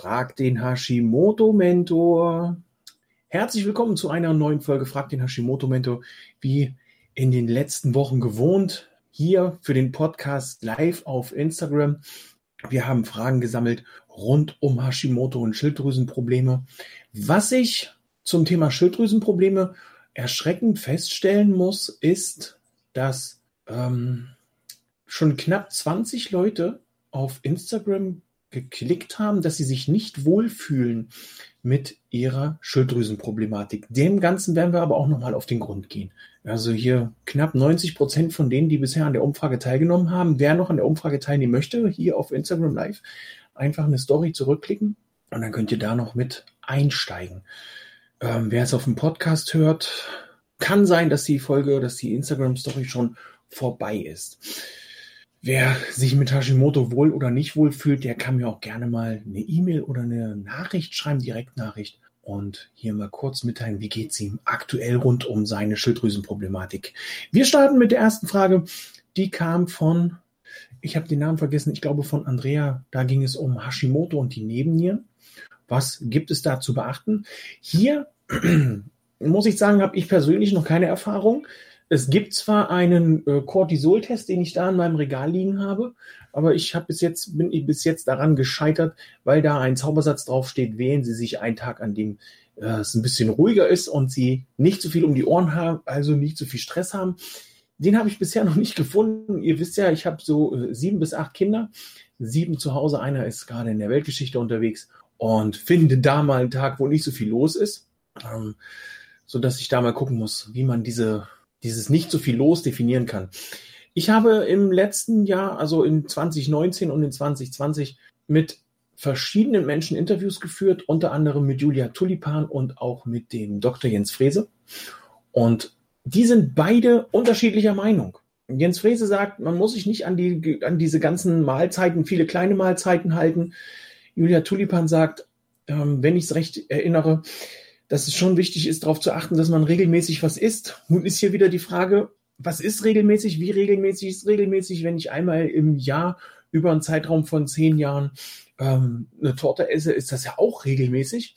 Frag den Hashimoto-Mentor. Herzlich willkommen zu einer neuen Folge Frag den Hashimoto-Mentor. Wie in den letzten Wochen gewohnt, hier für den Podcast live auf Instagram. Wir haben Fragen gesammelt rund um Hashimoto und Schilddrüsenprobleme. Was ich zum Thema Schilddrüsenprobleme erschreckend feststellen muss, ist, dass ähm, schon knapp 20 Leute auf Instagram geklickt haben, dass sie sich nicht wohlfühlen mit ihrer Schilddrüsenproblematik. Dem Ganzen werden wir aber auch nochmal auf den Grund gehen. Also hier knapp 90 Prozent von denen, die bisher an der Umfrage teilgenommen haben, wer noch an der Umfrage teilnehmen möchte, hier auf Instagram Live, einfach eine Story zurückklicken und dann könnt ihr da noch mit einsteigen. Ähm, wer es auf dem Podcast hört, kann sein, dass die Folge, dass die Instagram Story schon vorbei ist. Wer sich mit Hashimoto wohl oder nicht wohl fühlt, der kann mir auch gerne mal eine E-Mail oder eine Nachricht schreiben, Direktnachricht und hier mal kurz mitteilen, wie geht es ihm aktuell rund um seine Schilddrüsenproblematik. Wir starten mit der ersten Frage. Die kam von, ich habe den Namen vergessen, ich glaube von Andrea. Da ging es um Hashimoto und die Nebennieren. Was gibt es da zu beachten? Hier muss ich sagen, habe ich persönlich noch keine Erfahrung. Es gibt zwar einen äh, Cortisol-Test, den ich da in meinem Regal liegen habe, aber ich habe bis jetzt bin ich bis jetzt daran gescheitert, weil da ein Zaubersatz draufsteht, wählen Sie sich einen Tag, an dem äh, es ein bisschen ruhiger ist und Sie nicht so viel um die Ohren haben, also nicht so viel Stress haben. Den habe ich bisher noch nicht gefunden. Ihr wisst ja, ich habe so äh, sieben bis acht Kinder, sieben zu Hause, einer ist gerade in der Weltgeschichte unterwegs und finde da mal einen Tag, wo nicht so viel los ist, ähm, so dass ich da mal gucken muss, wie man diese dieses nicht so viel los definieren kann. Ich habe im letzten Jahr, also in 2019 und in 2020, mit verschiedenen Menschen Interviews geführt, unter anderem mit Julia Tulipan und auch mit dem Dr. Jens Frese. Und die sind beide unterschiedlicher Meinung. Jens Frese sagt, man muss sich nicht an, die, an diese ganzen Mahlzeiten, viele kleine Mahlzeiten halten. Julia Tulipan sagt, ähm, wenn ich es recht erinnere, dass es schon wichtig ist, darauf zu achten, dass man regelmäßig was isst. Nun ist hier wieder die Frage, was ist regelmäßig? Wie regelmäßig ist regelmäßig, wenn ich einmal im Jahr über einen Zeitraum von zehn Jahren ähm, eine Torte esse, ist das ja auch regelmäßig.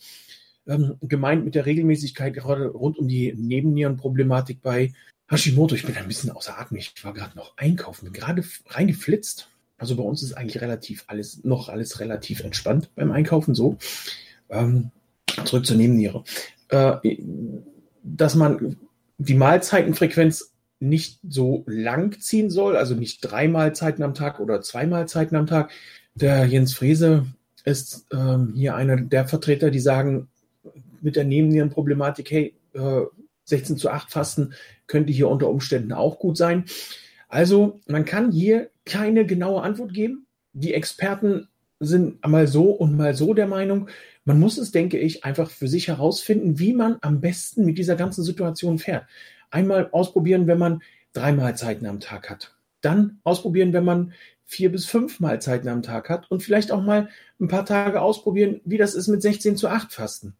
Ähm, gemeint mit der Regelmäßigkeit gerade rund um die Nebennierenproblematik bei Hashimoto. Ich bin ein bisschen außer Atem. Ich war gerade noch einkaufen, bin gerade reingeflitzt. Also bei uns ist eigentlich relativ alles, noch alles relativ entspannt beim Einkaufen so. Ähm, zurück zur Nebenniere, äh, dass man die Mahlzeitenfrequenz nicht so lang ziehen soll, also nicht drei Mahlzeiten am Tag oder zwei Mahlzeiten am Tag. Der Jens Frese ist ähm, hier einer der Vertreter, die sagen, mit der Nebennierenproblematik, hey, äh, 16 zu 8 Fasten könnte hier unter Umständen auch gut sein. Also man kann hier keine genaue Antwort geben. Die Experten sind mal so und mal so der Meinung. Man muss es, denke ich, einfach für sich herausfinden, wie man am besten mit dieser ganzen Situation fährt. Einmal ausprobieren, wenn man drei Mahlzeiten am Tag hat. Dann ausprobieren, wenn man vier bis fünf Mahlzeiten am Tag hat und vielleicht auch mal ein paar Tage ausprobieren, wie das ist mit 16 zu 8 Fasten.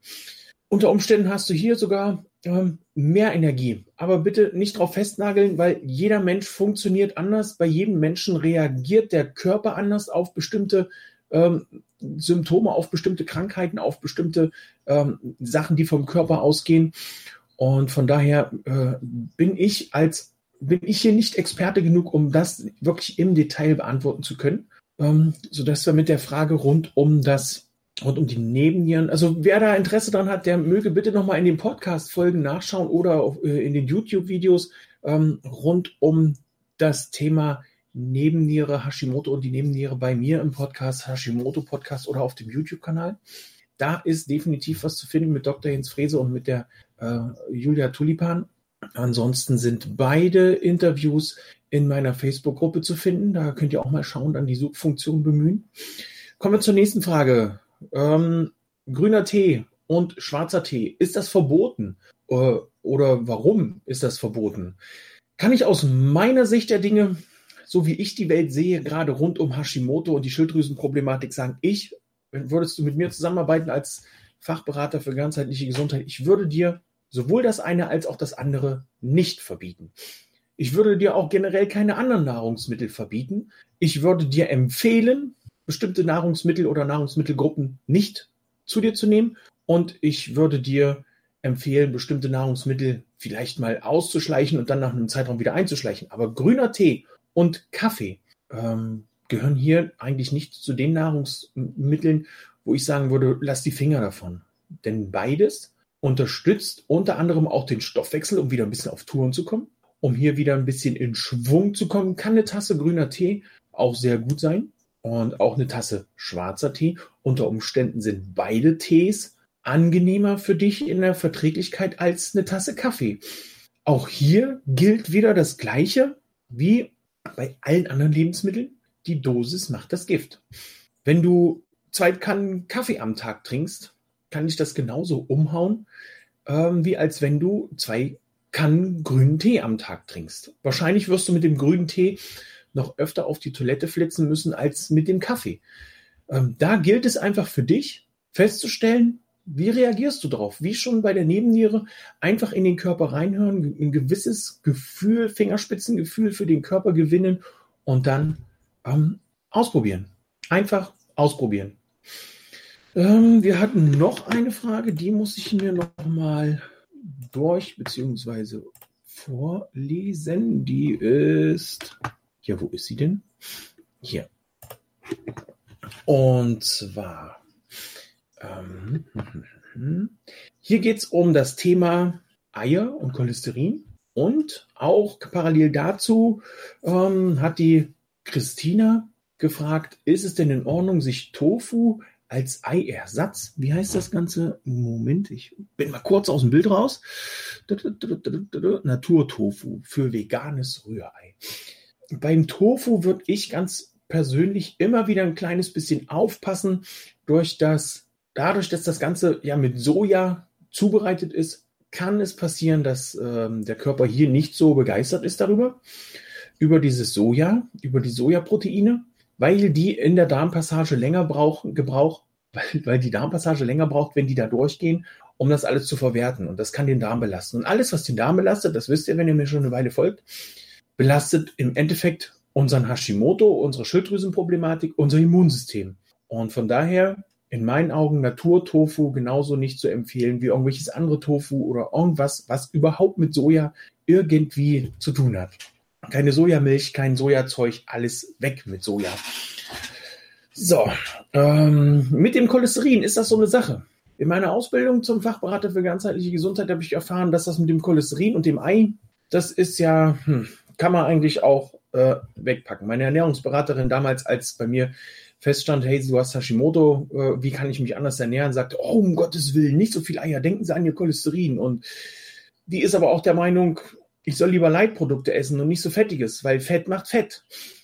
Unter Umständen hast du hier sogar ähm, mehr Energie. Aber bitte nicht drauf festnageln, weil jeder Mensch funktioniert anders. Bei jedem Menschen reagiert der Körper anders auf bestimmte ähm, Symptome auf bestimmte Krankheiten, auf bestimmte ähm, Sachen, die vom Körper ausgehen. Und von daher äh, bin ich als bin ich hier nicht Experte genug, um das wirklich im Detail beantworten zu können, ähm, so dass wir mit der Frage rund um das rund um die Nebennieren. Also wer da Interesse dran hat, der möge bitte nochmal in den Podcast-Folgen nachschauen oder auf, äh, in den YouTube-Videos ähm, rund um das Thema Nebenniere Hashimoto und die Nebenniere bei mir im Podcast, Hashimoto Podcast oder auf dem YouTube-Kanal. Da ist definitiv was zu finden mit Dr. Jens Frese und mit der äh, Julia Tulipan. Ansonsten sind beide Interviews in meiner Facebook-Gruppe zu finden. Da könnt ihr auch mal schauen, dann die Suchfunktion bemühen. Kommen wir zur nächsten Frage. Ähm, grüner Tee und schwarzer Tee, ist das verboten? Äh, oder warum ist das verboten? Kann ich aus meiner Sicht der Dinge so wie ich die Welt sehe, gerade rund um Hashimoto und die Schilddrüsenproblematik, sagen, ich, würdest du mit mir zusammenarbeiten als Fachberater für ganzheitliche Gesundheit, ich würde dir sowohl das eine als auch das andere nicht verbieten. Ich würde dir auch generell keine anderen Nahrungsmittel verbieten. Ich würde dir empfehlen, bestimmte Nahrungsmittel oder Nahrungsmittelgruppen nicht zu dir zu nehmen. Und ich würde dir empfehlen, bestimmte Nahrungsmittel vielleicht mal auszuschleichen und dann nach einem Zeitraum wieder einzuschleichen. Aber grüner Tee und Kaffee ähm, gehören hier eigentlich nicht zu den Nahrungsmitteln, wo ich sagen würde, lass die Finger davon. Denn beides unterstützt unter anderem auch den Stoffwechsel, um wieder ein bisschen auf Touren zu kommen. Um hier wieder ein bisschen in Schwung zu kommen, kann eine Tasse grüner Tee auch sehr gut sein. Und auch eine Tasse schwarzer Tee. Unter Umständen sind beide Tees angenehmer für dich in der Verträglichkeit als eine Tasse Kaffee. Auch hier gilt wieder das Gleiche wie bei allen anderen Lebensmitteln. Die Dosis macht das Gift. Wenn du zwei Kannen Kaffee am Tag trinkst, kann dich das genauso umhauen, ähm, wie als wenn du zwei Kannen grünen Tee am Tag trinkst. Wahrscheinlich wirst du mit dem grünen Tee noch öfter auf die Toilette flitzen müssen als mit dem Kaffee. Ähm, da gilt es einfach für dich festzustellen, wie reagierst du darauf? Wie schon bei der Nebenniere, einfach in den Körper reinhören, ein gewisses Gefühl, Fingerspitzengefühl für den Körper gewinnen und dann ähm, ausprobieren. Einfach ausprobieren. Ähm, wir hatten noch eine Frage, die muss ich mir noch mal durch bzw. vorlesen. Die ist, ja, wo ist sie denn? Hier. Und zwar ähm, hier geht es um das Thema Eier und Cholesterin. Und auch parallel dazu ähm, hat die Christina gefragt, ist es denn in Ordnung, sich Tofu als Eiersatz, wie heißt das Ganze? Moment, ich bin mal kurz aus dem Bild raus. Naturtofu für veganes Rührei. Beim Tofu würde ich ganz persönlich immer wieder ein kleines bisschen aufpassen durch das dadurch, dass das Ganze ja mit Soja zubereitet ist, kann es passieren, dass ähm, der Körper hier nicht so begeistert ist darüber, über dieses Soja, über die Sojaproteine, weil die in der Darmpassage länger brauchen, gebraucht, weil, weil die Darmpassage länger braucht, wenn die da durchgehen, um das alles zu verwerten. Und das kann den Darm belasten. Und alles, was den Darm belastet, das wisst ihr, wenn ihr mir schon eine Weile folgt, belastet im Endeffekt unseren Hashimoto, unsere Schilddrüsenproblematik, unser Immunsystem. Und von daher in meinen Augen Naturtofu genauso nicht zu empfehlen wie irgendwelches andere Tofu oder irgendwas, was überhaupt mit Soja irgendwie zu tun hat. Keine Sojamilch, kein Sojazeug, alles weg mit Soja. So, ähm, mit dem Cholesterin ist das so eine Sache. In meiner Ausbildung zum Fachberater für ganzheitliche Gesundheit habe ich erfahren, dass das mit dem Cholesterin und dem Ei, das ist ja, hm, kann man eigentlich auch äh, wegpacken. Meine Ernährungsberaterin damals, als bei mir feststand, hey, du hast Hashimoto, äh, wie kann ich mich anders ernähren, sagte, oh, um Gottes Willen, nicht so viel Eier, denken Sie an Ihr Cholesterin. Und die ist aber auch der Meinung, ich soll lieber Leitprodukte essen und nicht so fettiges, weil Fett macht Fett.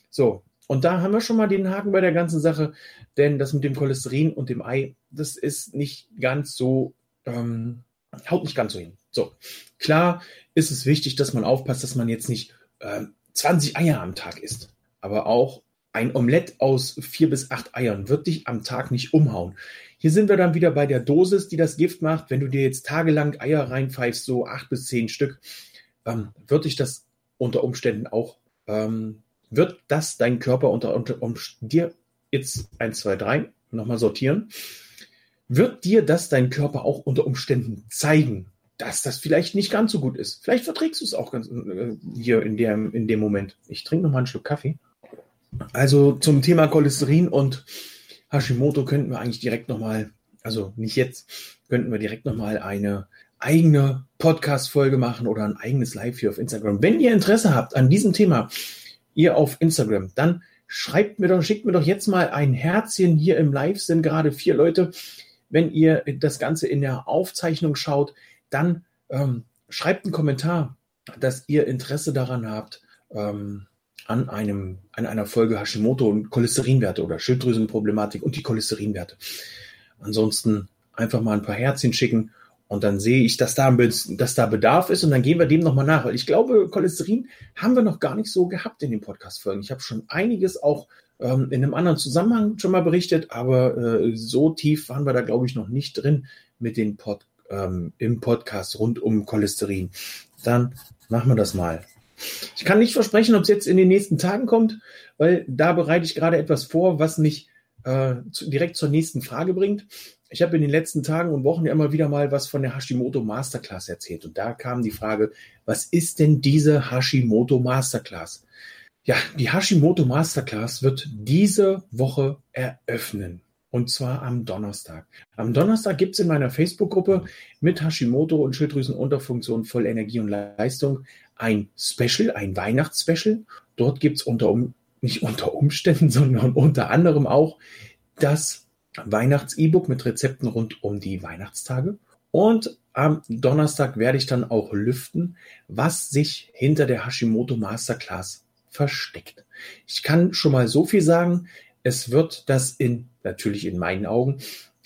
So, und da haben wir schon mal den Haken bei der ganzen Sache, denn das mit dem Cholesterin und dem Ei, das ist nicht ganz so, ähm, haut nicht ganz so hin. So, klar ist es wichtig, dass man aufpasst, dass man jetzt nicht äh, 20 Eier am Tag isst, aber auch ein Omelett aus vier bis acht Eiern wird dich am Tag nicht umhauen. Hier sind wir dann wieder bei der Dosis, die das Gift macht. Wenn du dir jetzt tagelang Eier reinpfeifst, so acht bis zehn Stück, ähm, wird dich das unter Umständen auch, ähm, wird das dein Körper unter, unter um, dir jetzt eins, zwei, drei nochmal sortieren, wird dir das dein Körper auch unter Umständen zeigen, dass das vielleicht nicht ganz so gut ist. Vielleicht verträgst du es auch ganz äh, hier in dem, in dem Moment. Ich trinke nochmal einen Schluck Kaffee. Also zum Thema Cholesterin und Hashimoto könnten wir eigentlich direkt nochmal, also nicht jetzt, könnten wir direkt nochmal eine eigene Podcast-Folge machen oder ein eigenes Live hier auf Instagram. Wenn ihr Interesse habt an diesem Thema, ihr auf Instagram, dann schreibt mir doch, schickt mir doch jetzt mal ein Herzchen. Hier im Live sind gerade vier Leute. Wenn ihr das Ganze in der Aufzeichnung schaut, dann ähm, schreibt einen Kommentar, dass ihr Interesse daran habt, ähm, an einem, an einer Folge Hashimoto und Cholesterinwerte oder Schilddrüsenproblematik und die Cholesterinwerte. Ansonsten einfach mal ein paar Herzchen schicken und dann sehe ich, dass da, dass da Bedarf ist und dann gehen wir dem nochmal nach. Weil ich glaube, Cholesterin haben wir noch gar nicht so gehabt in den Podcast-Folgen. Ich habe schon einiges auch ähm, in einem anderen Zusammenhang schon mal berichtet, aber äh, so tief waren wir da, glaube ich, noch nicht drin mit den Pod, ähm, im Podcast rund um Cholesterin. Dann machen wir das mal. Ich kann nicht versprechen, ob es jetzt in den nächsten Tagen kommt, weil da bereite ich gerade etwas vor, was mich äh, zu, direkt zur nächsten Frage bringt. Ich habe in den letzten Tagen und Wochen ja immer wieder mal was von der Hashimoto Masterclass erzählt. Und da kam die Frage, was ist denn diese Hashimoto Masterclass? Ja, die Hashimoto Masterclass wird diese Woche eröffnen. Und zwar am Donnerstag. Am Donnerstag gibt es in meiner Facebook-Gruppe mit Hashimoto und Schilddrüsenunterfunktion voll Energie und Leistung ein Special, ein Weihnachtsspecial. Dort gibt es unter um, nicht unter Umständen, sondern unter anderem auch das Weihnachts-E-Book mit Rezepten rund um die Weihnachtstage. Und am Donnerstag werde ich dann auch lüften, was sich hinter der Hashimoto Masterclass versteckt. Ich kann schon mal so viel sagen, es wird das in, natürlich in meinen Augen,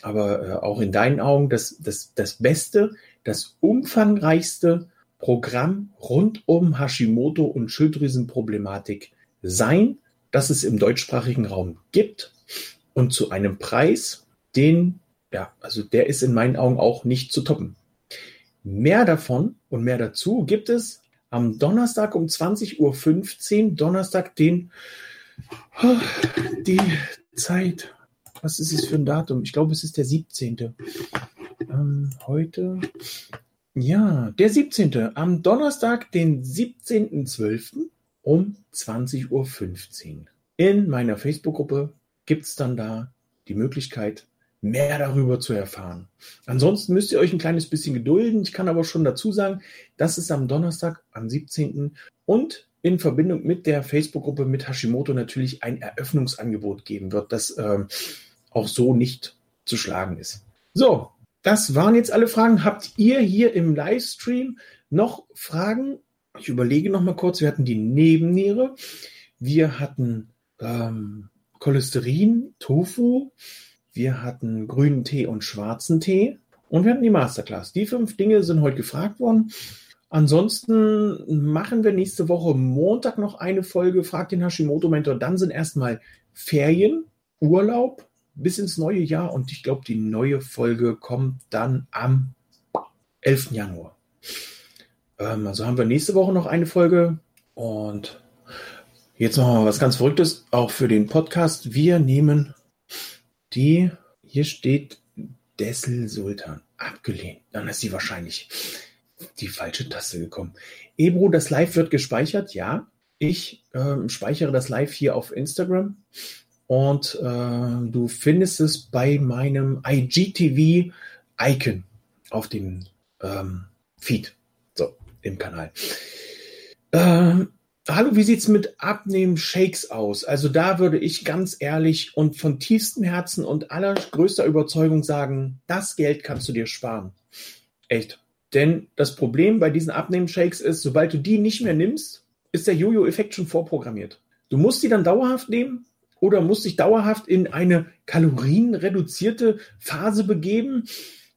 aber äh, auch in deinen Augen, das, das, das beste, das umfangreichste Programm rund um Hashimoto und Schilddrüsenproblematik sein, das es im deutschsprachigen Raum gibt und zu einem Preis, den, ja, also der ist in meinen Augen auch nicht zu toppen. Mehr davon und mehr dazu gibt es am Donnerstag um 20.15 Uhr, Donnerstag, den, oh, die Zeit, was ist es für ein Datum? Ich glaube, es ist der 17. Ähm, heute, ja, der 17. Am Donnerstag, den 17.12. um 20.15 Uhr. In meiner Facebook-Gruppe gibt es dann da die Möglichkeit, mehr darüber zu erfahren. Ansonsten müsst ihr euch ein kleines bisschen gedulden. Ich kann aber schon dazu sagen, dass es am Donnerstag, am 17. und in Verbindung mit der Facebook-Gruppe mit Hashimoto natürlich ein Eröffnungsangebot geben wird, das ähm, auch so nicht zu schlagen ist. So, das waren jetzt alle Fragen. Habt ihr hier im Livestream noch Fragen? Ich überlege noch mal kurz. Wir hatten die Nebenniere, wir hatten ähm, Cholesterin, Tofu, wir hatten grünen Tee und schwarzen Tee und wir hatten die Masterclass. Die fünf Dinge sind heute gefragt worden. Ansonsten machen wir nächste Woche Montag noch eine Folge, fragt den Hashimoto-Mentor. Dann sind erstmal Ferien, Urlaub bis ins neue Jahr und ich glaube, die neue Folge kommt dann am 11. Januar. Ähm, also haben wir nächste Woche noch eine Folge und jetzt noch mal was ganz Verrücktes, auch für den Podcast. Wir nehmen die, hier steht Dessel Sultan, abgelehnt. Dann ist sie wahrscheinlich die falsche Taste gekommen. Ebro, das Live wird gespeichert, ja. Ich äh, speichere das Live hier auf Instagram und äh, du findest es bei meinem IGTV-Icon auf dem ähm, Feed, so im Kanal. Ähm, hallo, wie sieht's mit Abnehmen-Shakes aus? Also da würde ich ganz ehrlich und von tiefstem Herzen und allergrößter Überzeugung sagen, das Geld kannst du dir sparen. Echt. Denn das Problem bei diesen Abnehmen-Shakes ist, sobald du die nicht mehr nimmst, ist der Jojo-Effekt schon vorprogrammiert. Du musst die dann dauerhaft nehmen oder musst dich dauerhaft in eine kalorienreduzierte Phase begeben.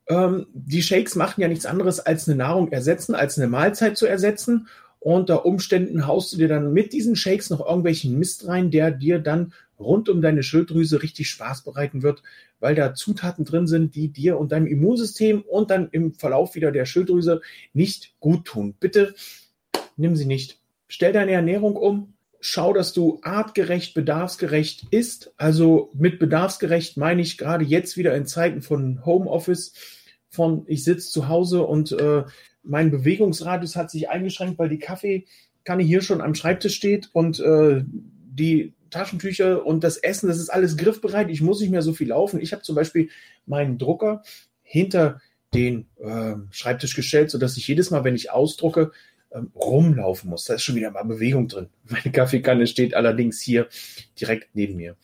Ähm, die Shakes machen ja nichts anderes als eine Nahrung ersetzen, als eine Mahlzeit zu ersetzen. Unter Umständen haust du dir dann mit diesen Shakes noch irgendwelchen Mist rein, der dir dann rund um deine Schilddrüse richtig Spaß bereiten wird, weil da Zutaten drin sind, die dir und deinem Immunsystem und dann im Verlauf wieder der Schilddrüse nicht gut tun. Bitte nimm sie nicht. Stell deine Ernährung um, schau, dass du artgerecht, bedarfsgerecht isst. Also mit bedarfsgerecht meine ich gerade jetzt wieder in Zeiten von Homeoffice, von ich sitze zu Hause und äh, mein Bewegungsradius hat sich eingeschränkt, weil die Kaffeekanne hier schon am Schreibtisch steht und äh, die Taschentücher und das Essen, das ist alles griffbereit. Ich muss nicht mehr so viel laufen. Ich habe zum Beispiel meinen Drucker hinter den äh, Schreibtisch gestellt, sodass ich jedes Mal, wenn ich ausdrucke, ähm, rumlaufen muss. Da ist schon wieder mal Bewegung drin. Meine Kaffeekanne steht allerdings hier direkt neben mir.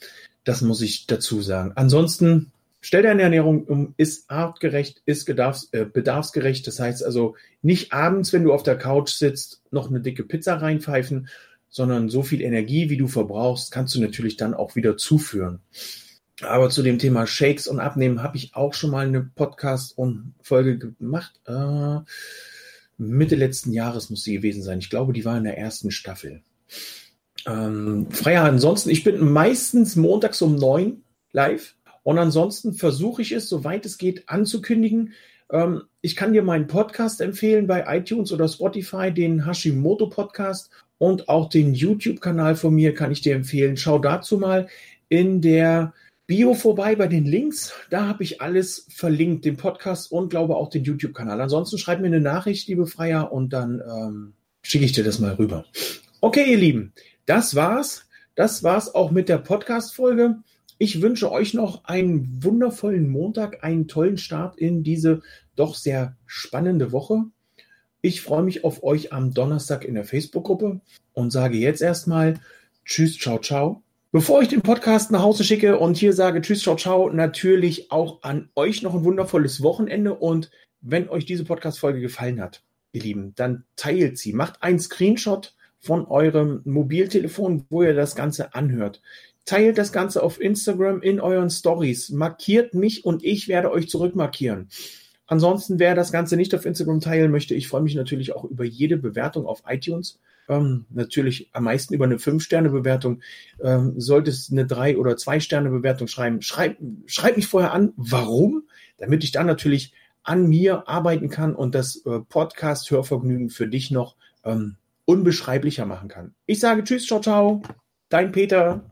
Das muss ich dazu sagen. Ansonsten stell deine Ernährung um, ist artgerecht, ist bedarfs, äh, bedarfsgerecht. Das heißt also nicht abends, wenn du auf der Couch sitzt, noch eine dicke Pizza reinpfeifen, sondern so viel Energie, wie du verbrauchst, kannst du natürlich dann auch wieder zuführen. Aber zu dem Thema Shakes und Abnehmen habe ich auch schon mal eine Podcast und Folge gemacht. Äh, Mitte letzten Jahres muss sie gewesen sein. Ich glaube, die war in der ersten Staffel. Ähm, Freier, ansonsten, ich bin meistens montags um neun live und ansonsten versuche ich es, soweit es geht, anzukündigen. Ähm, ich kann dir meinen Podcast empfehlen bei iTunes oder Spotify, den Hashimoto Podcast und auch den YouTube-Kanal von mir kann ich dir empfehlen. Schau dazu mal in der Bio vorbei bei den Links. Da habe ich alles verlinkt, den Podcast und glaube auch den YouTube-Kanal. Ansonsten schreib mir eine Nachricht, liebe Freier, und dann ähm, schicke ich dir das mal rüber. Okay, ihr Lieben, das war's. Das war's auch mit der Podcast-Folge. Ich wünsche euch noch einen wundervollen Montag, einen tollen Start in diese doch sehr spannende Woche. Ich freue mich auf euch am Donnerstag in der Facebook-Gruppe und sage jetzt erstmal Tschüss, ciao, ciao. Bevor ich den Podcast nach Hause schicke und hier sage Tschüss, ciao, ciao, natürlich auch an euch noch ein wundervolles Wochenende und wenn euch diese Podcast-Folge gefallen hat, ihr Lieben, dann teilt sie. Macht einen Screenshot von eurem Mobiltelefon, wo ihr das Ganze anhört. Teilt das Ganze auf Instagram in euren Stories. Markiert mich und ich werde euch zurückmarkieren. Ansonsten, wer das Ganze nicht auf Instagram teilen möchte, ich freue mich natürlich auch über jede Bewertung auf iTunes. Ähm, natürlich am meisten über eine 5-Sterne-Bewertung. Ähm, sollte es eine 3- oder 2-Sterne-Bewertung schreiben, schreib, schreib mich vorher an, warum, damit ich dann natürlich an mir arbeiten kann und das äh, Podcast-Hörvergnügen für dich noch ähm, unbeschreiblicher machen kann. Ich sage Tschüss, ciao, ciao. Dein Peter.